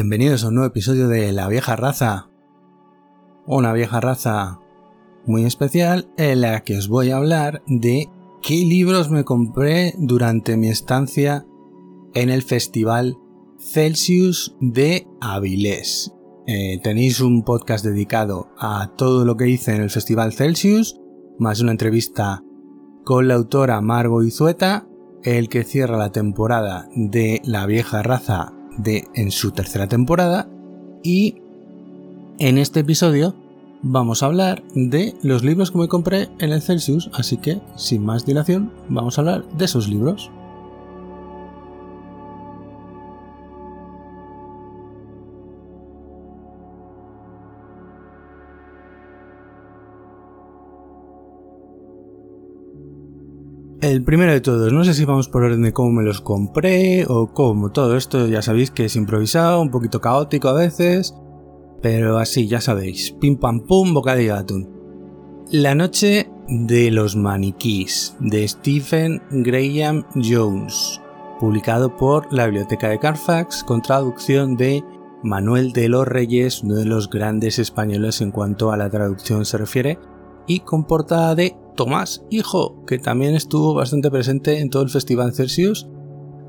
Bienvenidos a un nuevo episodio de La vieja raza. Una vieja raza muy especial en la que os voy a hablar de qué libros me compré durante mi estancia en el festival Celsius de Avilés. Eh, tenéis un podcast dedicado a todo lo que hice en el festival Celsius, más una entrevista con la autora Margo Izueta, el que cierra la temporada de La vieja raza de en su tercera temporada y en este episodio vamos a hablar de los libros que me compré en el Celsius, así que sin más dilación vamos a hablar de esos libros. El primero de todos, no sé si vamos por orden de cómo me los compré o cómo, todo esto ya sabéis que es improvisado, un poquito caótico a veces, pero así, ya sabéis, pim pam pum, bocadillo de atún. La noche de los maniquís, de Stephen Graham Jones, publicado por la Biblioteca de Carfax, con traducción de Manuel de los Reyes, uno de los grandes españoles en cuanto a la traducción se refiere, y con portada de Tomás Hijo, que también estuvo bastante presente en todo el Festival Celsius,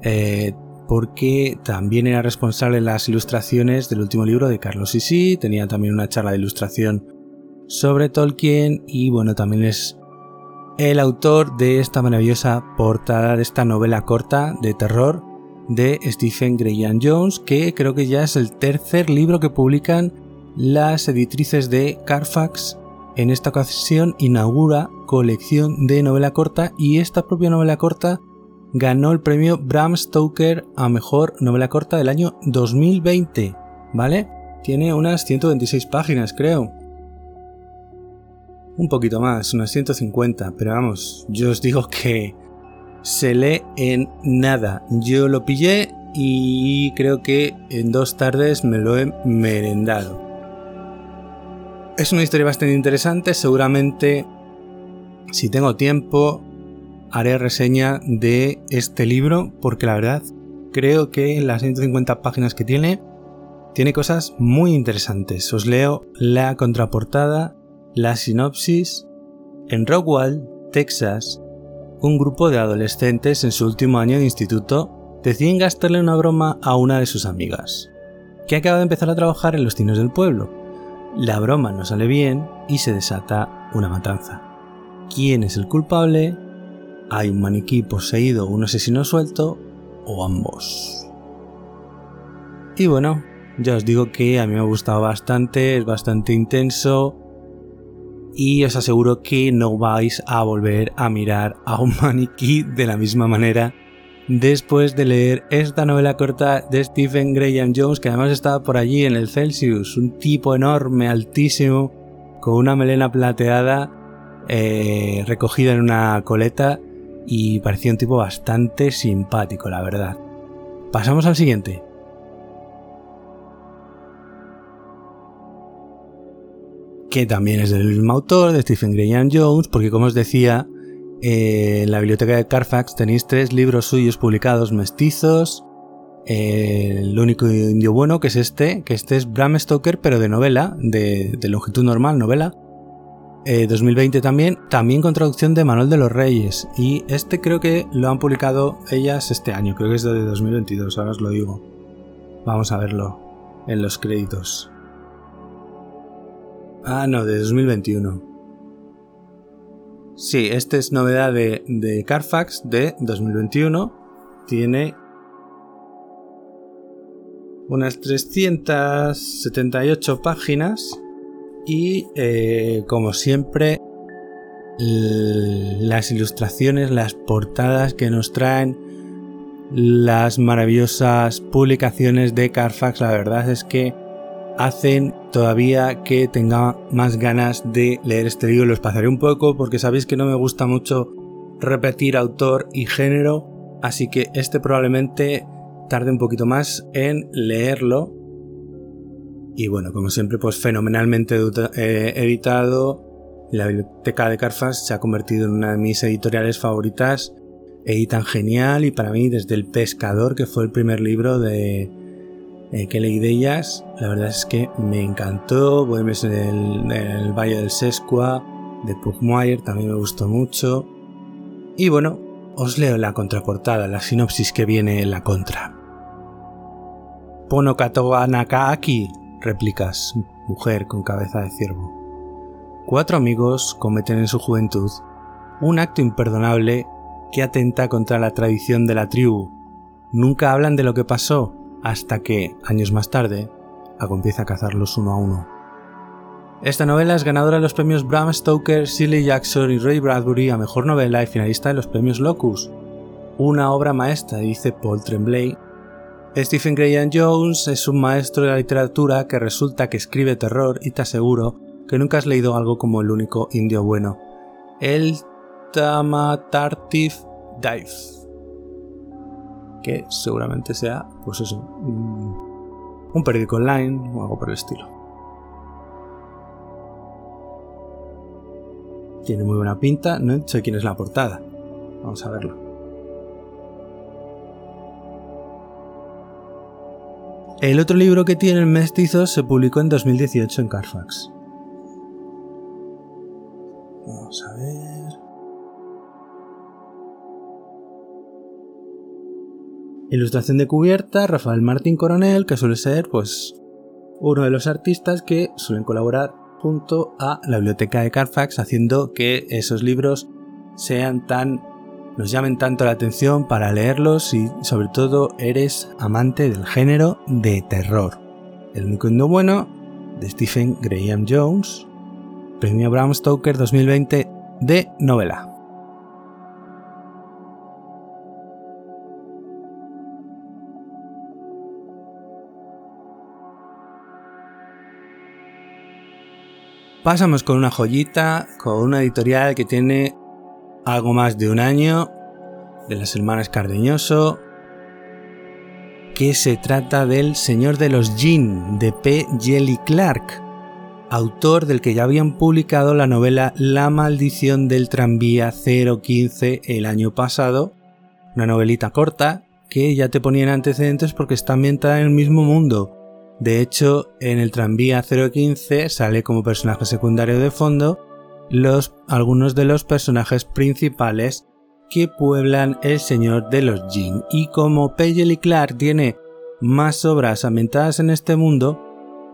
eh, porque también era responsable de las ilustraciones del último libro de Carlos Sisi, tenía también una charla de ilustración sobre Tolkien y bueno, también es el autor de esta maravillosa portada de esta novela corta de terror de Stephen Graham Jones, que creo que ya es el tercer libro que publican las editrices de Carfax en esta ocasión inaugura colección de novela corta y esta propia novela corta ganó el premio Bram Stoker a mejor novela corta del año 2020, ¿vale? Tiene unas 126 páginas, creo. Un poquito más, unas 150, pero vamos, yo os digo que se lee en nada. Yo lo pillé y creo que en dos tardes me lo he merendado. Es una historia bastante interesante, seguramente si tengo tiempo haré reseña de este libro porque la verdad creo que en las 150 páginas que tiene tiene cosas muy interesantes. Os leo la contraportada, la sinopsis. En Rockwall, Texas, un grupo de adolescentes en su último año de instituto deciden gastarle una broma a una de sus amigas, que acaba de empezar a trabajar en los tinos del pueblo. La broma no sale bien y se desata una matanza. ¿Quién es el culpable? ¿Hay un maniquí poseído un asesino suelto? ¿O ambos? Y bueno, ya os digo que a mí me ha gustado bastante, es bastante intenso y os aseguro que no vais a volver a mirar a un maniquí de la misma manera después de leer esta novela corta de Stephen Graham Jones, que además estaba por allí en el Celsius, un tipo enorme, altísimo, con una melena plateada eh, recogida en una coleta y parecía un tipo bastante simpático, la verdad. Pasamos al siguiente. Que también es del mismo autor, de Stephen Graham Jones, porque como os decía, eh, en la biblioteca de Carfax tenéis tres libros suyos publicados mestizos. Eh, el único indio bueno que es este, que este es Bram Stoker, pero de novela, de, longitud normal, novela. 2020 eh, también, también con traducción de Manuel de los Reyes. Y este creo que lo han publicado ellas este año, creo que es de 2022, ahora os lo digo. Vamos a verlo en los créditos. Ah, no, de 2021. Sí, esta es novedad de, Carfax de 2021. Tiene unas 378 páginas y eh, como siempre las ilustraciones, las portadas que nos traen las maravillosas publicaciones de Carfax, la verdad es que hacen todavía que tenga más ganas de leer este libro. Lo espaciaré un poco porque sabéis que no me gusta mucho repetir autor y género, así que este probablemente tarde un poquito más en leerlo. Y bueno, como siempre, pues fenomenalmente eh, editado. La biblioteca de Carfax se ha convertido en una de mis editoriales favoritas. Editan genial y para mí desde El Pescador, que fue el primer libro de, eh, que leí de ellas, la verdad es que me encantó. Bohemios en el, en el Valle del Sesqua, de Pugmire, también me gustó mucho. Y bueno, os leo la contraportada, la sinopsis que viene en la contra. Pono aquí, replicas, mujer con cabeza de ciervo. Cuatro amigos cometen en su juventud un acto imperdonable que atenta contra la tradición de la tribu. Nunca hablan de lo que pasó hasta que, años más tarde, Ago empieza a cazarlos uno a uno. Esta novela es ganadora de los premios Bram Stoker, Shirley Jackson y Ray Bradbury a Mejor Novela y finalista de los premios Locus. Una obra maestra, dice Paul Tremblay. Stephen Graham Jones es un maestro de la literatura que resulta que escribe terror y te aseguro que nunca has leído algo como El único indio bueno. El Tamatartif Dive que seguramente sea, pues eso, un, periódico online o algo por el estilo. Tiene muy buena pinta, no sé quién es la portada. Vamos a verlo. El otro libro que tiene el mestizo se publicó en 2018 en Carfax. Vamos a Ilustración de cubierta, Rafael Martín Coronel, que suele ser pues uno de los artistas que suelen colaborar junto a la biblioteca de Carfax haciendo que esos libros sean tan nos llamen tanto la atención para leerlos y sobre todo eres amante del género de terror. El único no bueno de Stephen Graham Jones, Premio Bram Stoker 2020 de novela. Pasamos con una joyita, con una editorial que tiene algo más de un año, de las hermanas Cardeñoso, que se trata del Señor de los Jin, de P. Jelly Clark, autor del que ya habían publicado la novela La maldición del tranvía 015 el año pasado, una novelita corta que ya te ponía en antecedentes porque está ambientada en el mismo mundo, de hecho, en el tranvía 015 sale como personaje secundario de fondo algunos de los personajes principales que pueblan el Señor de los Jin. Y como Pagel y Clark tiene más obras ambientadas en este mundo,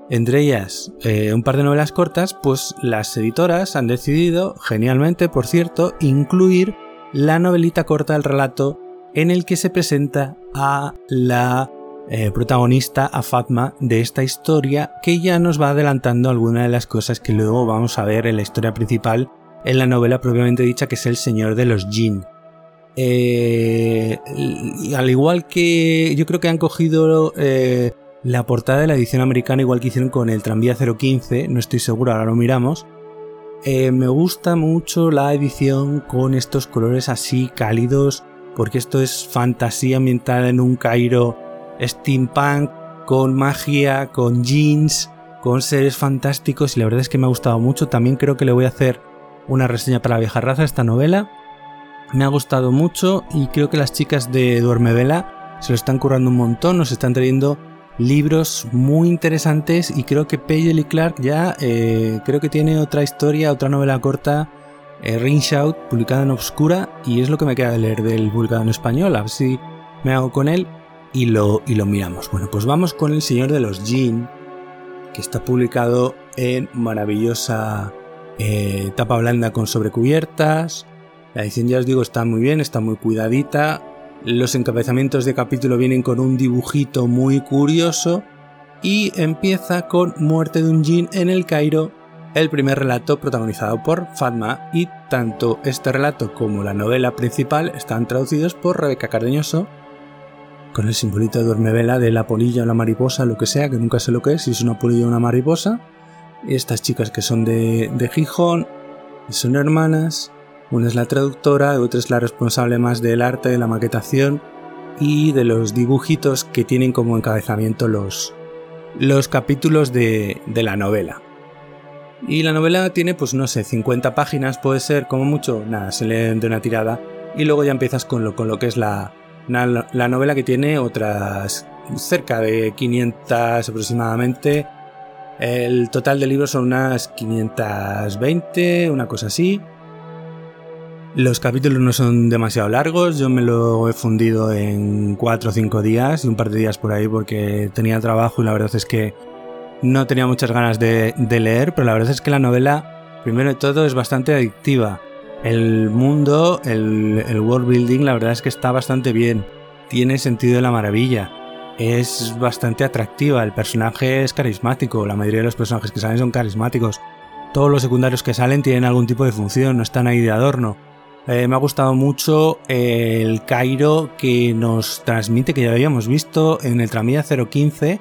entre ellas eh, un par de novelas cortas, pues las editoras han decidido, genialmente por cierto, incluir la novelita corta del relato en el que se presenta a la eh, protagonista, a Fatma, de esta historia que ya nos va adelantando algunas de las cosas que luego vamos a ver en la historia principal en la novela propiamente dicha que es El Señor de los Jin. Eh, al igual que yo creo que han cogido eh, la portada de la edición americana igual que hicieron con el tranvía 015, no estoy seguro, ahora lo miramos. me gusta mucho la edición con estos colores así cálidos, porque esto es fantasía ambientada en un Cairo steampunk, con magia, con jeans, con seres fantásticos y la verdad es que me ha gustado mucho. También creo que le voy a hacer una reseña para la vieja raza esta novela. Me ha gustado mucho y creo que las chicas de Duerme Vela se lo están currando un montón, nos están trayendo libros muy interesantes y creo que Pagel y Clark ya eh, creo que tiene otra historia, otra novela corta, eh, Ring Shout, publicada en Obscura y es lo que me queda de leer del en español, a ver si me hago con él y lo, y lo miramos. Bueno, pues vamos con El Señor de los Jin, que está publicado en maravillosa eh, tapa blanda con sobrecubiertas. La edición, ya os digo, está muy bien, está muy cuidadita. Los encabezamientos de capítulo vienen con un dibujito muy curioso. Y empieza con Muerte de un Jin en el Cairo, el primer relato protagonizado por Fatma. Y tanto este relato como la novela principal están traducidos por Rebeca Cardeñoso con el simbolito de duermevela de la polilla o la mariposa, lo que sea, que nunca sé lo que es, si es una polilla o una mariposa. Estas chicas que son de, de Gijón, son hermanas, una es la traductora, otra es la responsable más del arte, de la maquetación y de los dibujitos que tienen como encabezamiento los, los capítulos de, de la novela. Y la novela tiene, pues no sé, 50 páginas, puede ser como mucho, nada, se lee de una tirada y luego ya empiezas con lo, con lo que es la, la novela que tiene otras cerca de 500 aproximadamente. El total de libros son unas 520, una cosa así. Los capítulos no son demasiado largos, yo me lo he fundido en 4 o 5 días y un par de días por ahí porque tenía trabajo y la verdad es que no tenía muchas ganas de, leer, pero la verdad es que la novela, primero de todo, es bastante adictiva. El mundo, el, world building, la verdad es que está bastante bien. Tiene sentido de la maravilla. Es bastante atractiva. El personaje es carismático. La mayoría de los personajes que salen son carismáticos. Todos los secundarios que salen tienen algún tipo de función, no están ahí de adorno. Eh, me ha gustado mucho el Cairo que nos transmite, que ya habíamos visto en el Tramilla 015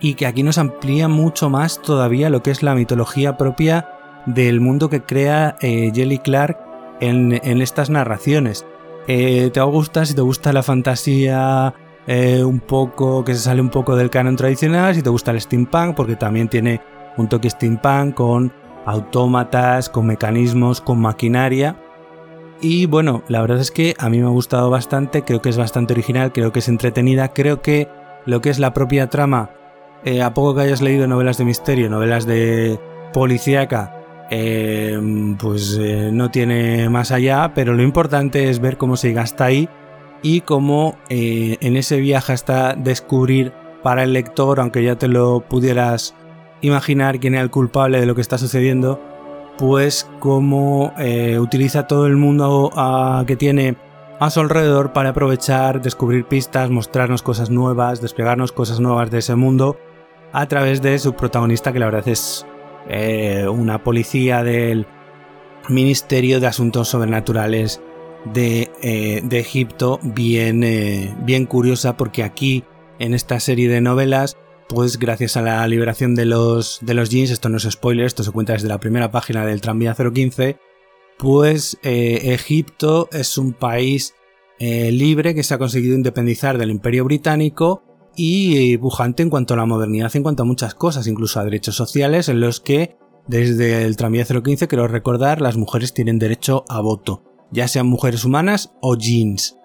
y que aquí nos amplía mucho más todavía lo que es la mitología propia del mundo que crea eh, Jelly Clark en, estas narraciones. Eh, te gusta si te gusta la fantasía eh, un poco que se sale un poco del canon tradicional, si te gusta el steampunk, porque también tiene un toque steampunk con autómatas, con mecanismos, con maquinaria. Y bueno, la verdad es que a mí me ha gustado bastante, creo que es bastante original, creo que es entretenida, creo que lo que es la propia trama eh, a poco que hayas leído novelas de misterio, novelas de policíaca, eh, pues eh, no tiene más allá, pero lo importante es ver cómo se llega hasta ahí y cómo en ese viaje hasta descubrir para el lector, aunque ya te lo pudieras imaginar quién era el culpable de lo que está sucediendo, pues cómo utiliza todo el mundo que tiene a su alrededor para aprovechar, descubrir pistas, mostrarnos cosas nuevas, desplegarnos cosas nuevas de ese mundo a través de su protagonista, que la verdad es eh, una policía del Ministerio de Asuntos Sobrenaturales de, eh, Egipto, bien, eh, bien curiosa, porque aquí, en esta serie de novelas, pues gracias a la liberación de los, de los jeans, esto no es spoiler, esto se cuenta desde la primera página del Tranvía 015, pues Egipto es un país libre que se ha conseguido independizar del Imperio Británico y bujante en cuanto a la modernidad, en cuanto a muchas cosas, incluso a derechos sociales, en los que desde el tranvía 015, quiero recordar, las mujeres tienen derecho a voto, ya sean mujeres humanas o jeans.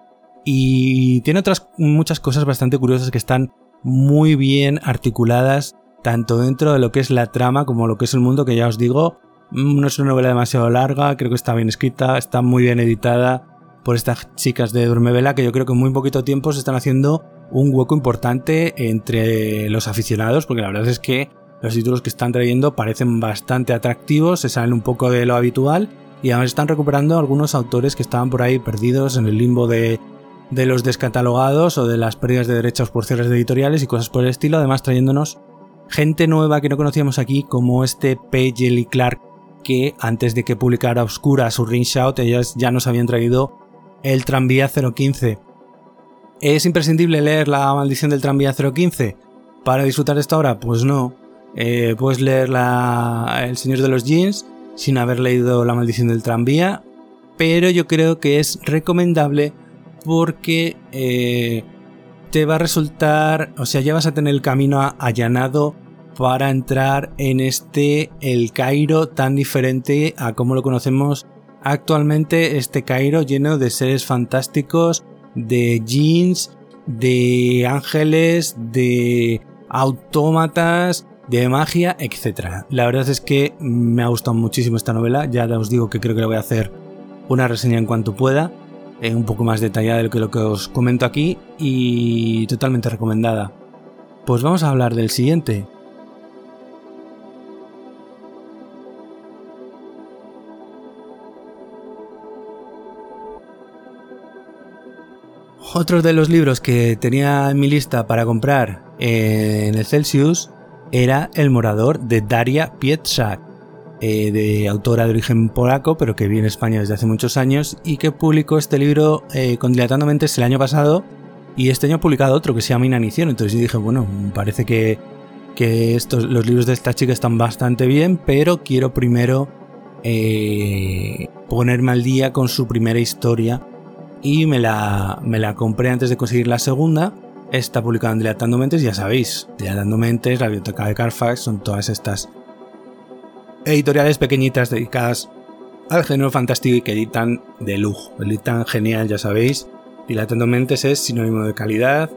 Y tiene otras muchas cosas bastante curiosas que están muy bien articuladas, tanto dentro de lo que es la trama como lo que es el mundo, que ya os digo, mm, no es una novela demasiado larga, creo que está bien escrita, está muy bien editada por estas chicas de Durmevela, que yo creo que en muy poquito tiempo se están haciendo un hueco importante entre los aficionados, porque la verdad es que los títulos que están trayendo parecen bastante atractivos, se salen un poco de lo habitual y además están recuperando algunos autores que estaban por ahí perdidos en el limbo de, los descatalogados o de las pérdidas de derechos por cierres de editoriales y cosas por el estilo, además trayéndonos gente nueva que no conocíamos aquí como este P. Jelly Clark que antes de que publicara Oscura su Ring Shout ya nos habían traído el Tranvía 015 ¿Es imprescindible leer La maldición del tranvía 015 para disfrutar de esta obra? Pues no. Eh, puedes leer El Señor de los Jeans sin haber leído La maldición del tranvía, pero yo creo que es recomendable porque eh, te va a resultar, o sea, ya vas a tener el camino allanado para entrar en este el Cairo tan diferente a como lo conocemos actualmente, este Cairo lleno de seres fantásticos, de jeans, de ángeles, de autómatas, de magia, etc. La verdad es que me ha gustado muchísimo esta novela, ya os digo que creo que le voy a hacer una reseña en cuanto pueda, eh, un poco más detallada de lo que, lo que os comento aquí y totalmente recomendada. Pues vamos a hablar del siguiente, Otro de los libros que tenía en mi lista para comprar en el Celsius era El morador de Daria Pietrzak, eh, de autora de origen polaco, pero que vive en España desde hace muchos años y que publicó este libro eh, con Dilatando Mentes el año pasado y este año ha publicado otro que se llama Inanición. Entonces dije, bueno, parece que, estos, los libros de esta chica están bastante bien, pero quiero primero eh, ponerme al día con su primera historia y me la, me la compré antes de conseguir la segunda. Está publicada en Dilatando Mentes, ya sabéis, Dilatando Mentes, la biblioteca de Carfax, son todas estas editoriales pequeñitas dedicadas al género fantástico y que editan de lujo, editan genial, ya sabéis. Dilatando Mentes es sinónimo de calidad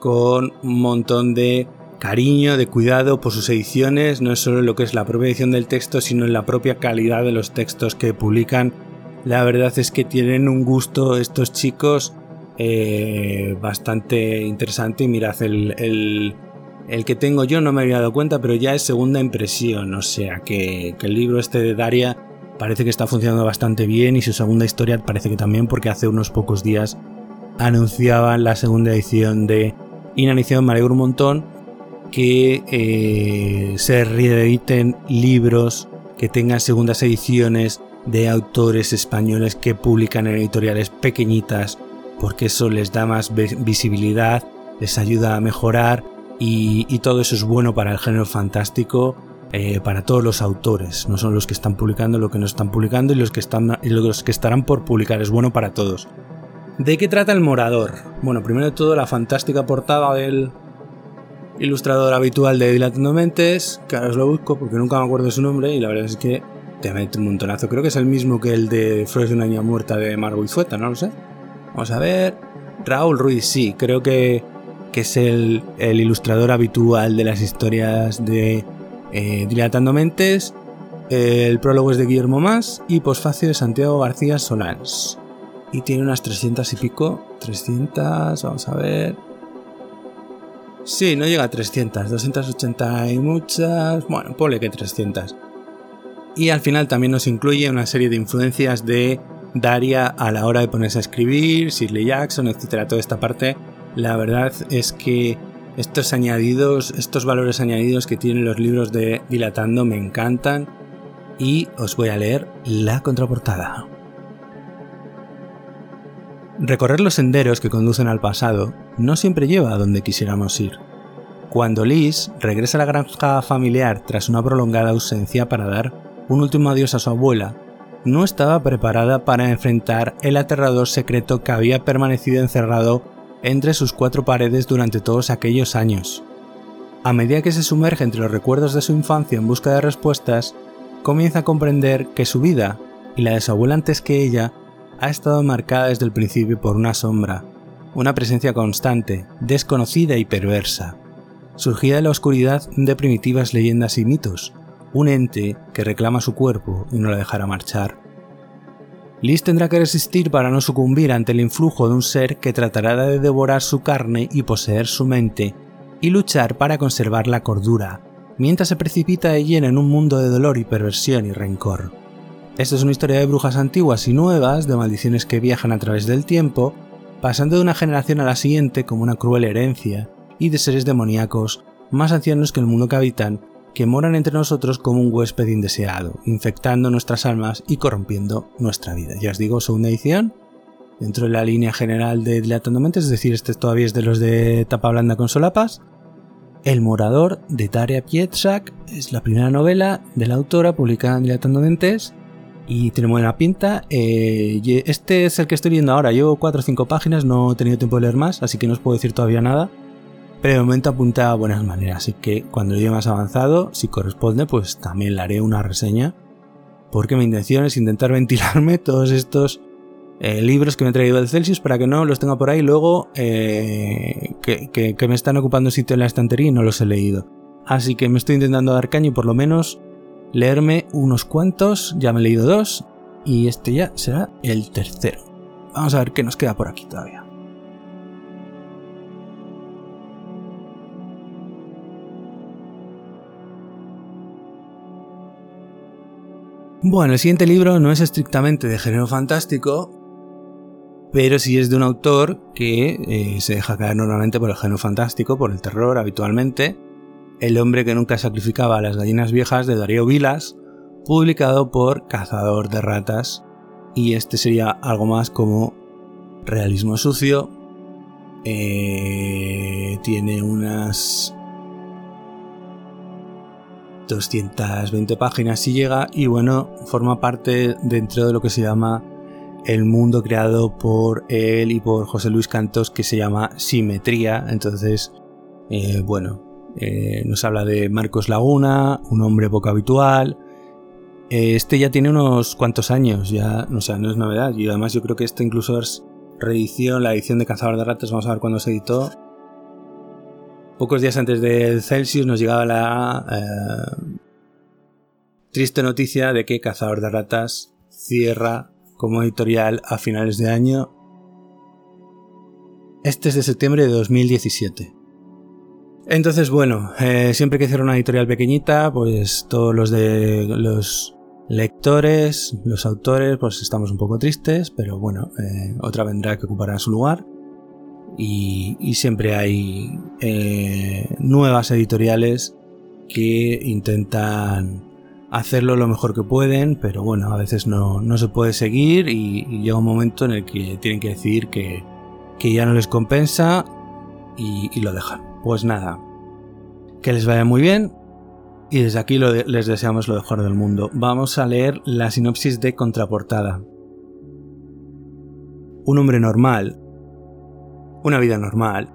con un montón de cariño, de cuidado por sus ediciones, no es solo lo que es la propia edición del texto, sino en la propia calidad de los textos que publican. La verdad es que tienen un gusto estos chicos eh, bastante interesante. Y mirad, el, el, que tengo yo no me había dado cuenta, pero ya es segunda impresión, o sea que, que el libro este de Daria parece que está funcionando bastante bien y su segunda historia parece que también porque hace unos pocos días anunciaban la segunda edición de Inanición, me un montón que eh, se reediten libros que tengan segundas ediciones de autores españoles que publican en editoriales pequeñitas porque eso les da más visibilidad, les ayuda a mejorar y, todo eso es bueno para el género fantástico, eh, para todos los autores, no son los que están publicando, lo que no están publicando y los que, están, y los que estarán por publicar, es bueno para todos. ¿De qué trata El Morador? Bueno, primero de todo la fantástica portada del ilustrador habitual de Dilatando Mentes, que ahora os lo busco porque nunca me acuerdo de su nombre y la verdad es que te mete un montonazo. Creo que es el mismo que el de Flores de una niña muerta de Margot Izueta, no lo sé. Vamos a ver. Raúl Ruiz, sí, creo que, que es el, ilustrador habitual de las historias de eh, Dilatando Mentes. El prólogo es de Guillermo Más y posfacio de Santiago García Solans. Y tiene unas 300 y pico. 300, vamos a ver. Sí, no llega a 300, 280 y muchas. Bueno, ponle que 300. Y al final también nos incluye una serie de influencias de Daria a la hora de ponerse a escribir, Shirley Jackson, etcétera, toda esta parte, la verdad es que estos añadidos, estos valores añadidos que tienen los libros de Dilatando me encantan y os voy a leer la contraportada. Recorrer los senderos que conducen al pasado no siempre lleva a donde quisiéramos ir. Cuando Liz regresa a la granja familiar tras una prolongada ausencia para dar un último adiós a su abuela, no estaba preparada para enfrentar el aterrador secreto que había permanecido encerrado entre sus cuatro paredes durante todos aquellos años. A medida que se sumerge entre los recuerdos de su infancia en busca de respuestas, comienza a comprender que su vida y la de su abuela antes que ella ha estado marcada desde el principio por una sombra, una presencia constante, desconocida y perversa, surgida de la oscuridad de primitivas leyendas y mitos, un ente que reclama su cuerpo y no la dejará marchar. Liz tendrá que resistir para no sucumbir ante el influjo de un ser que tratará de devorar su carne y poseer su mente, y luchar para conservar la cordura, mientras se precipita de lleno en un mundo de dolor y perversión y rencor. Esta es una historia de brujas antiguas y nuevas, de maldiciones que viajan a través del tiempo, pasando de una generación a la siguiente como una cruel herencia, y de seres demoníacos, más ancianos que el mundo que habitan, que moran entre nosotros como un huésped indeseado, infectando nuestras almas y corrompiendo nuestra vida. Ya os digo, segunda edición, dentro de la línea general de Dilatando Mentes, es decir, este todavía es de los de tapa blanda con solapas. El morador de Daria Pietrzak es la primera novela de la autora publicada en Dilatando Mentes y tiene buena pinta. Eh, este es el que estoy leyendo ahora, llevo 4 o 5 páginas, no he tenido tiempo de leer más, así que no os puedo decir todavía nada pero de momento apunta a buenas maneras, así que cuando llegue más avanzado, si corresponde, pues también le haré una reseña, porque mi intención es intentar ventilarme todos estos eh, libros que me he traído del Celsius para que no los tenga por ahí luego eh, que, me están ocupando sitio en la estantería y no los he leído. Así que me estoy intentando dar caño y por lo menos leerme unos cuantos, ya me he leído dos, y este ya será el tercero. Vamos a ver qué nos queda por aquí todavía. Bueno, el siguiente libro no es estrictamente de género fantástico, pero sí es de un autor que eh, se deja caer normalmente por el género fantástico, por el terror habitualmente. El hombre que nunca sacrificaba a las gallinas viejas de Darío Vilas, publicado por Cazador de Ratas. Y este sería algo más como realismo sucio. Eh, tiene unas 220 páginas si llega y bueno, forma parte dentro de lo que se llama el mundo creado por él y por José Luis Cantos que se llama Simetría. Entonces, eh, bueno, eh, nos habla de Marcos Laguna, un hombre poco habitual. Este ya tiene unos cuantos años, ya, no sé, no es novedad. Y además yo creo que este incluso es reedición, la edición de Cazador de Ratas, vamos a ver cuándo se editó. Pocos días antes del Celsius nos llegaba la eh, triste noticia de que Cazador de Ratas cierra como editorial a finales de año. Este es de septiembre de 2017. Entonces, bueno, eh, siempre que cierra una editorial pequeñita, pues todos los de los lectores, los autores, pues estamos un poco tristes, pero bueno, eh, otra vendrá que ocupará su lugar. Y, siempre hay eh, nuevas editoriales que intentan hacerlo lo mejor que pueden, pero bueno, a veces no, se puede seguir y, llega un momento en el que tienen que decir que, ya no les compensa y, lo dejan. Pues nada, que les vaya muy bien y desde aquí les deseamos lo mejor del mundo. Vamos a leer la sinopsis de contraportada. Un hombre normal, una vida normal,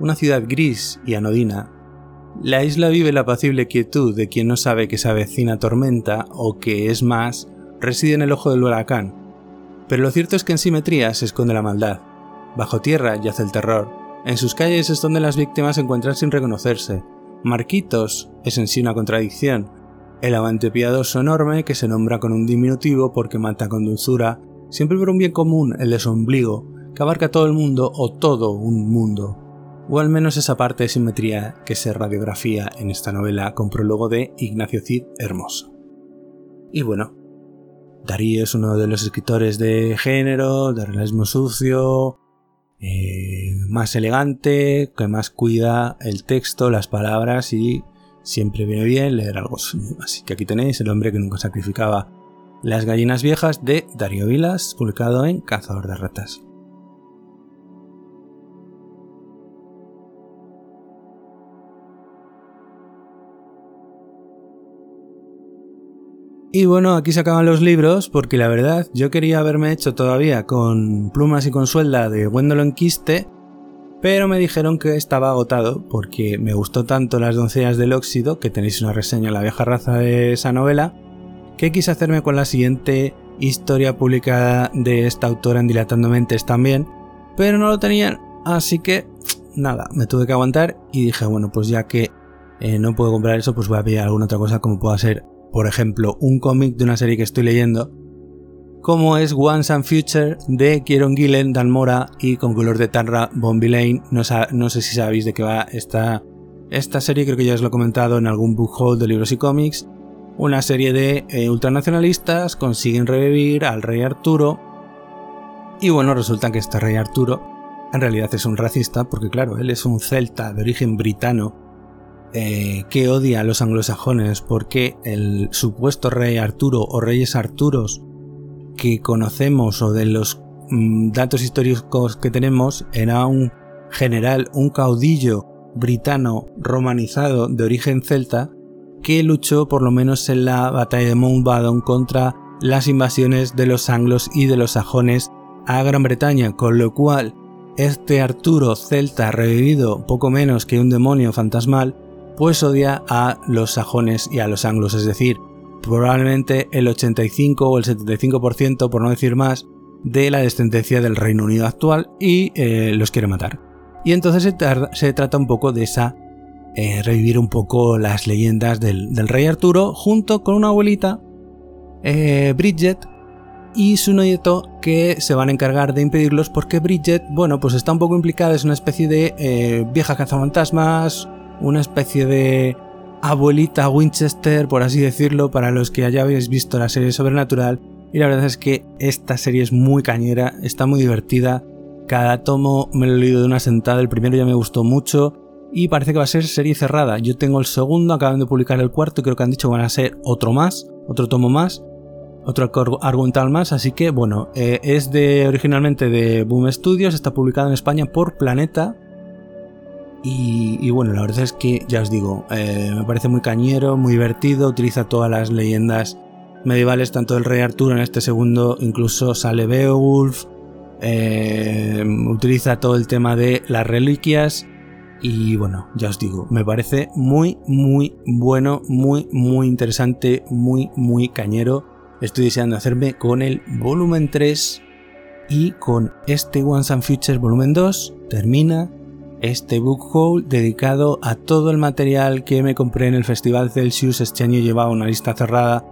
una ciudad gris y anodina. La isla vive la apacible quietud de quien no sabe que se avecina tormenta o que, es más, reside en el ojo del huracán. Pero lo cierto es que en simetría se esconde la maldad. Bajo tierra yace el terror. En sus calles es donde las víctimas se encuentran sin reconocerse, Marquitos es en sí una contradicción, el amante piadoso enorme que se nombra con un diminutivo porque mata con dulzura, siempre por un bien común, el de su ombligo, que abarca todo el mundo o todo un mundo, o al menos esa parte de simetría que se radiografía en esta novela con prólogo de Ignacio Cid Hermoso. Y bueno, Darío es uno de los escritores de género, de realismo sucio, eh, más elegante, que más cuida el texto, las palabras y siempre viene bien leer algo Así que aquí tenéis El hombre que nunca sacrificaba las gallinas viejas de Darío Vilas, publicado en Cazador de Ratas. Y bueno, aquí se acaban los libros porque la verdad yo quería haberme hecho todavía con plumas y con suelda de Gwendolyn Quiste, pero me dijeron que estaba agotado porque me gustó tanto Las doncellas del óxido, que tenéis una reseña en la vieja raza de esa novela, que quise hacerme con la siguiente historia publicada de esta autora en Dilatando Mentes también, pero no lo tenían, así que nada, me tuve que aguantar y dije, bueno, pues ya que eh, no puedo comprar eso, pues voy a pillar alguna otra cosa como pueda ser por ejemplo, un cómic de una serie que estoy leyendo, como es Once and Future de Kieron Gillen, Dan Mora y con color de Tarra Bombi Lane. No, sé si sabéis de qué va esta, serie, creo que ya os lo he comentado en algún book haul de libros y cómics. Una serie de eh, ultranacionalistas consiguen revivir al rey Arturo. Y bueno, resulta que este rey Arturo en realidad es un racista, porque claro, él es un celta de origen britano eh, que odia a los anglosajones porque el supuesto rey Arturo o reyes Arturos que conocemos o de los mm, datos históricos que tenemos era un general, un caudillo britano romanizado de origen celta que luchó por lo menos en la batalla de Mountbatten contra las invasiones de los anglos y de los sajones a Gran Bretaña, con lo cual este Arturo celta revivido poco menos que un demonio fantasmal pues odia a los sajones y a los anglos, es decir, probablemente el 85 o el 75%, por no decir más, de la descendencia del Reino Unido actual y eh, los quiere matar. Y entonces se, trata un poco de esa, eh, revivir un poco las leyendas del, rey Arturo junto con una abuelita, eh, Bridget, y su nieto que se van a encargar de impedirlos porque Bridget, bueno, pues está un poco implicada, es una especie de vieja cazafantasmas, una especie de abuelita Winchester, por así decirlo, para los que ya habéis visto la serie Sobrenatural. Y la verdad es que esta serie es muy cañera, está muy divertida. Cada tomo me lo he leído de una sentada, el primero ya me gustó mucho y parece que va a ser serie cerrada. Yo tengo el segundo, acaban de publicar el cuarto y creo que han dicho que van a ser otro más, otro tomo más, otro argumental más, así que bueno, eh, es de originalmente de Boom Studios, está publicado en España por Planeta, y, bueno, la verdad es que, ya os digo, eh, me parece muy cañero, muy divertido, utiliza todas las leyendas medievales, tanto del rey Arturo en este segundo, incluso sale Beowulf, eh, utiliza todo el tema de las reliquias y bueno, ya os digo, me parece muy, muy bueno, muy, muy interesante, muy, muy cañero. Estoy deseando hacerme con el volumen 3 y con este Once and Futures volumen 2 termina este book haul dedicado a todo el material que me compré en el Festival Celsius. Este año llevaba una lista cerrada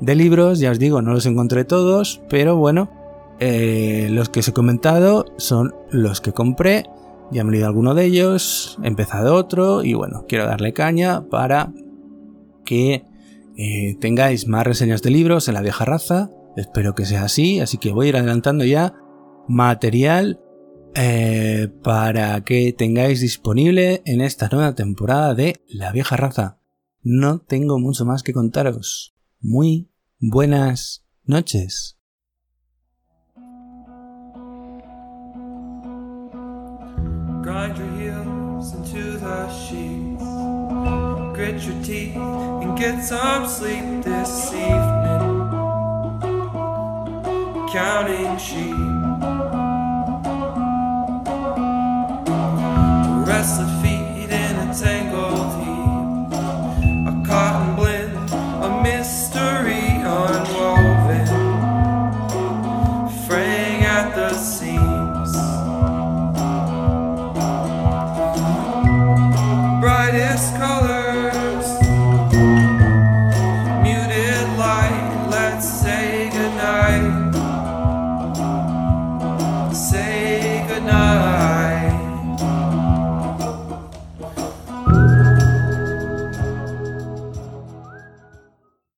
de libros, ya os digo, no los encontré todos, pero bueno, eh, los que os he comentado son los que compré. Ya me he leído alguno de ellos, he empezado otro y bueno, quiero darle caña para que eh, tengáis más reseñas de libros en la vieja raza. Espero que sea así, así que voy a ir adelantando ya material eh, para que tengáis disponible en esta nueva temporada de La vieja raza. No tengo mucho más que contaros. Muy buenas noches. Grind your heels into the sheets. Grit your teeth and get some sleep this evening. Counting sheep.